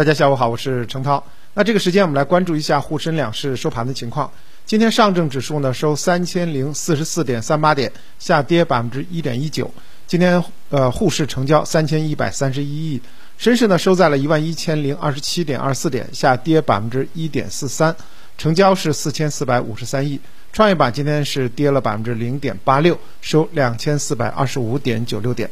大家下午好，我是程涛。那这个时间我们来关注一下沪深两市收盘的情况。今天上证指数呢收三千零四十四点三八点，下跌百分之一点一九。今天呃沪市成交三千一百三十一亿，深市呢收在了一万一千零二十七点二四点，下跌百分之一点四三，成交是四千四百五十三亿。创业板今天是跌了百分之零点八六，收两千四百二十五点九六点。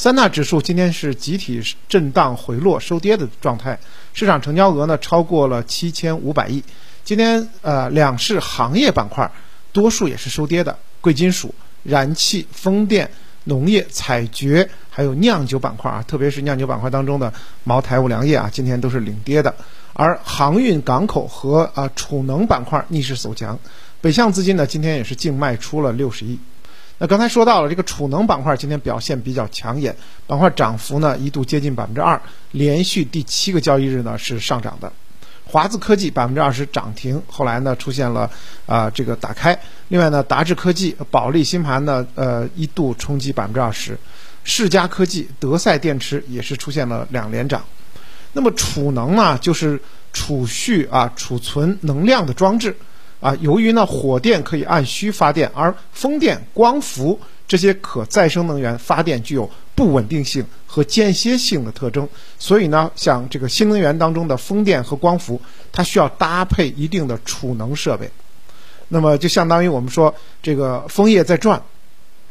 三大指数今天是集体震荡回落收跌的状态，市场成交额呢超过了七千五百亿。今天呃两市行业板块多数也是收跌的，贵金属、燃气、风电、农业、采掘还有酿酒板块啊，特别是酿酒板块当中的茅台、五粮液啊，今天都是领跌的。而航运、港口和啊储能板块逆势走强，北向资金呢今天也是净卖出了六十亿。那刚才说到了这个储能板块，今天表现比较抢眼，板块涨幅呢一度接近百分之二，连续第七个交易日呢是上涨的。华资科技百分之二十涨停，后来呢出现了啊这个打开。另外呢，达智科技、保利新盘呢呃一度冲击百分之二十，世嘉科技、德赛电池也是出现了两连涨。那么储能呢，就是储蓄啊储存能量的装置。啊，由于呢，火电可以按需发电，而风电、光伏这些可再生能源发电具有不稳定性和间歇性的特征，所以呢，像这个新能源当中的风电和光伏，它需要搭配一定的储能设备。那么就相当于我们说，这个风叶在转，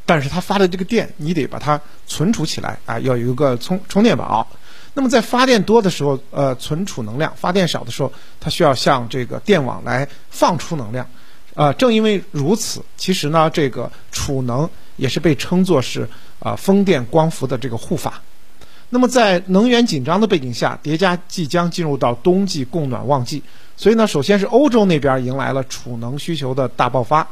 但是它发的这个电，你得把它存储起来啊，要有一个充充电宝。那么在发电多的时候，呃，存储能量；发电少的时候，它需要向这个电网来放出能量。啊，正因为如此，其实呢，这个储能也是被称作是啊风电光伏的这个护法。那么在能源紧张的背景下，叠加即将进入到冬季供暖旺季，所以呢，首先是欧洲那边迎来了储能需求的大爆发。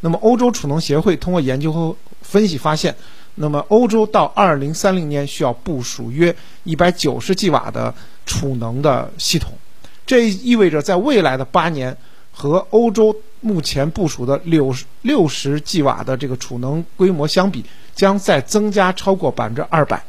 那么欧洲储能协会通过研究和分析发现。那么，欧洲到二零三零年需要部署约一百九十吉瓦的储能的系统，这意味着在未来的八年，和欧洲目前部署的六六十吉瓦的这个储能规模相比，将再增加超过百分之二百。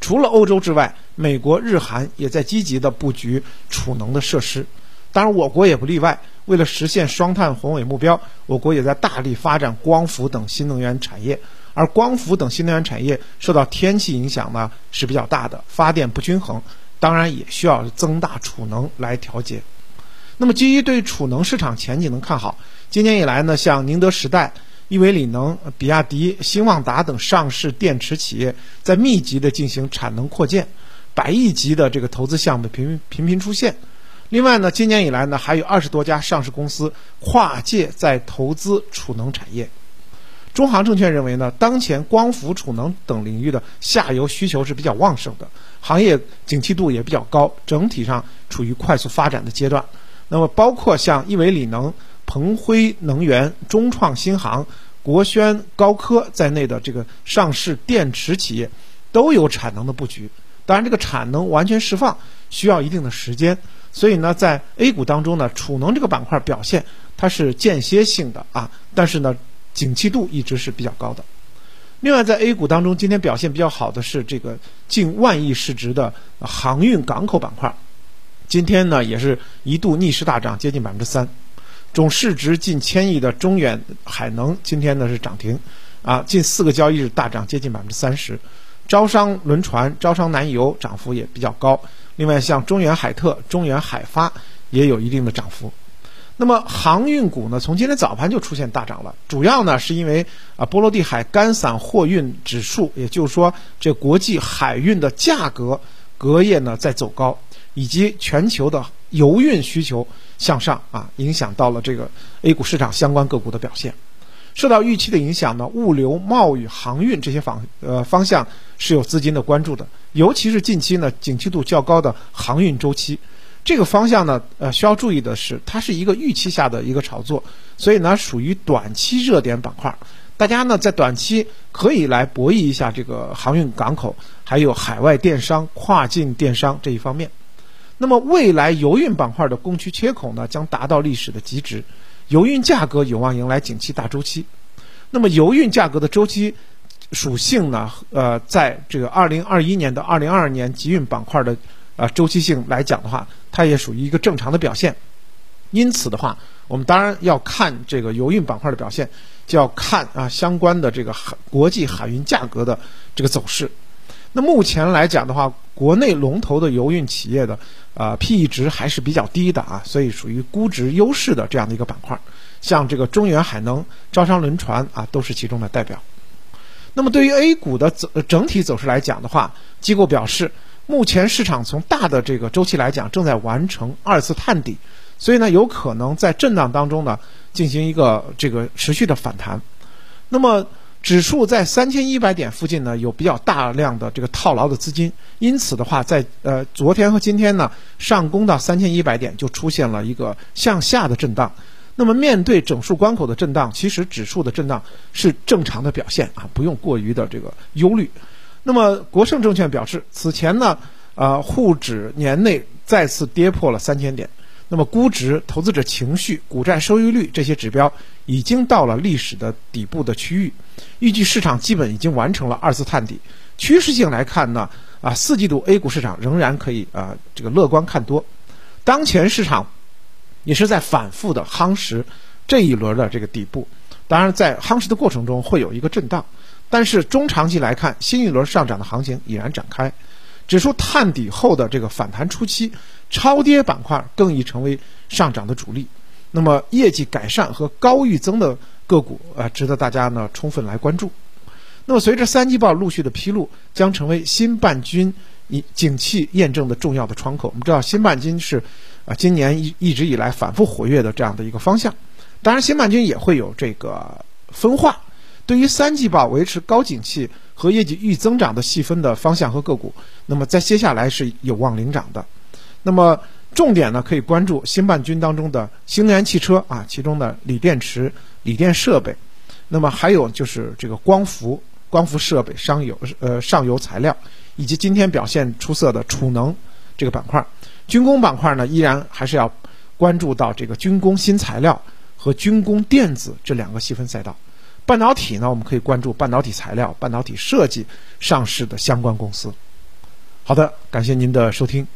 除了欧洲之外，美国、日韩也在积极的布局储能的设施，当然我国也不例外。为了实现双碳宏伟目标，我国也在大力发展光伏等新能源产业。而光伏等新能源产业受到天气影响呢是比较大的，发电不均衡，当然也需要增大储能来调节。那么基于对储能市场前景的看好，今年以来呢，像宁德时代、亿维锂能、比亚迪、兴旺达等上市电池企业在密集的进行产能扩建，百亿级的这个投资项目频频频出现。另外呢，今年以来呢，还有二十多家上市公司跨界在投资储能产业。中航证券认为呢，当前光伏、储能等领域的下游需求是比较旺盛的，行业景气度也比较高，整体上处于快速发展的阶段。那么，包括像亿维锂能、鹏辉能源、中创新航、国轩高科在内的这个上市电池企业，都有产能的布局。当然，这个产能完全释放需要一定的时间，所以呢，在 A 股当中呢，储能这个板块表现它是间歇性的啊，但是呢。景气度一直是比较高的。另外，在 A 股当中，今天表现比较好的是这个近万亿市值的航运港口板块，今天呢也是一度逆势大涨，接近百分之三。总市值近千亿的中远海能今天呢是涨停，啊，近四个交易日大涨接近百分之三十。招商轮船、招商南油涨幅也比较高。另外，像中远海特、中远海发也有一定的涨幅。那么航运股呢，从今天早盘就出现大涨了，主要呢是因为啊波罗的海干散货运指数，也就是说这国际海运的价格隔夜呢在走高，以及全球的油运需求向上啊，影响到了这个 A 股市场相关个股的表现。受到预期的影响呢，物流、贸易、航运这些方呃方向是有资金的关注的，尤其是近期呢景气度较高的航运周期。这个方向呢，呃，需要注意的是，它是一个预期下的一个炒作，所以呢，属于短期热点板块。大家呢，在短期可以来博弈一下这个航运港口，还有海外电商、跨境电商这一方面。那么，未来油运板块的供需缺口呢，将达到历史的极值，油运价格有望迎来景气大周期。那么，油运价格的周期属性呢，呃，在这个二零二一年到二零二二年集运板块的。啊周期性来讲的话，它也属于一个正常的表现。因此的话，我们当然要看这个油运板块的表现，就要看啊相关的这个海国际海运价格的这个走势。那目前来讲的话，国内龙头的油运企业的啊 P/E 值还是比较低的啊，所以属于估值优势的这样的一个板块。像这个中远海能、招商轮船啊，都是其中的代表。那么对于 A 股的走整体走势来讲的话，机构表示，目前市场从大的这个周期来讲，正在完成二次探底，所以呢，有可能在震荡当中呢，进行一个这个持续的反弹。那么指数在三千一百点附近呢，有比较大量的这个套牢的资金，因此的话，在呃昨天和今天呢，上攻到三千一百点就出现了一个向下的震荡。那么面对整数关口的震荡，其实指数的震荡是正常的表现啊，不用过于的这个忧虑。那么国盛证券表示，此前呢，呃沪指年内再次跌破了三千点。那么估值、投资者情绪、股债收益率这些指标已经到了历史的底部的区域，预计市场基本已经完成了二次探底。趋势性来看呢，啊，四季度 A 股市场仍然可以啊这个乐观看多。当前市场也是在反复的夯实这一轮的这个底部，当然在夯实的过程中会有一个震荡，但是中长期来看，新一轮上涨的行情已然展开。指数探底后的这个反弹初期，超跌板块更易成为上涨的主力。那么业绩改善和高预增的个股啊，值得大家呢充分来关注。那么随着三季报陆续的披露，将成为新半军一景气验证的重要的窗口。我们知道新半军是啊今年一一直以来反复活跃的这样的一个方向。当然，新半军也会有这个分化。对于三季报维持高景气和业绩预增长的细分的方向和个股，那么在接下来是有望领涨的。那么重点呢，可以关注新半军当中的新能源汽车啊，其中的锂电池、锂电设备，那么还有就是这个光伏、光伏设备、上游呃上游材料，以及今天表现出色的储能这个板块。军工板块呢，依然还是要关注到这个军工新材料和军工电子这两个细分赛道。半导体呢，我们可以关注半导体材料、半导体设计上市的相关公司。好的，感谢您的收听。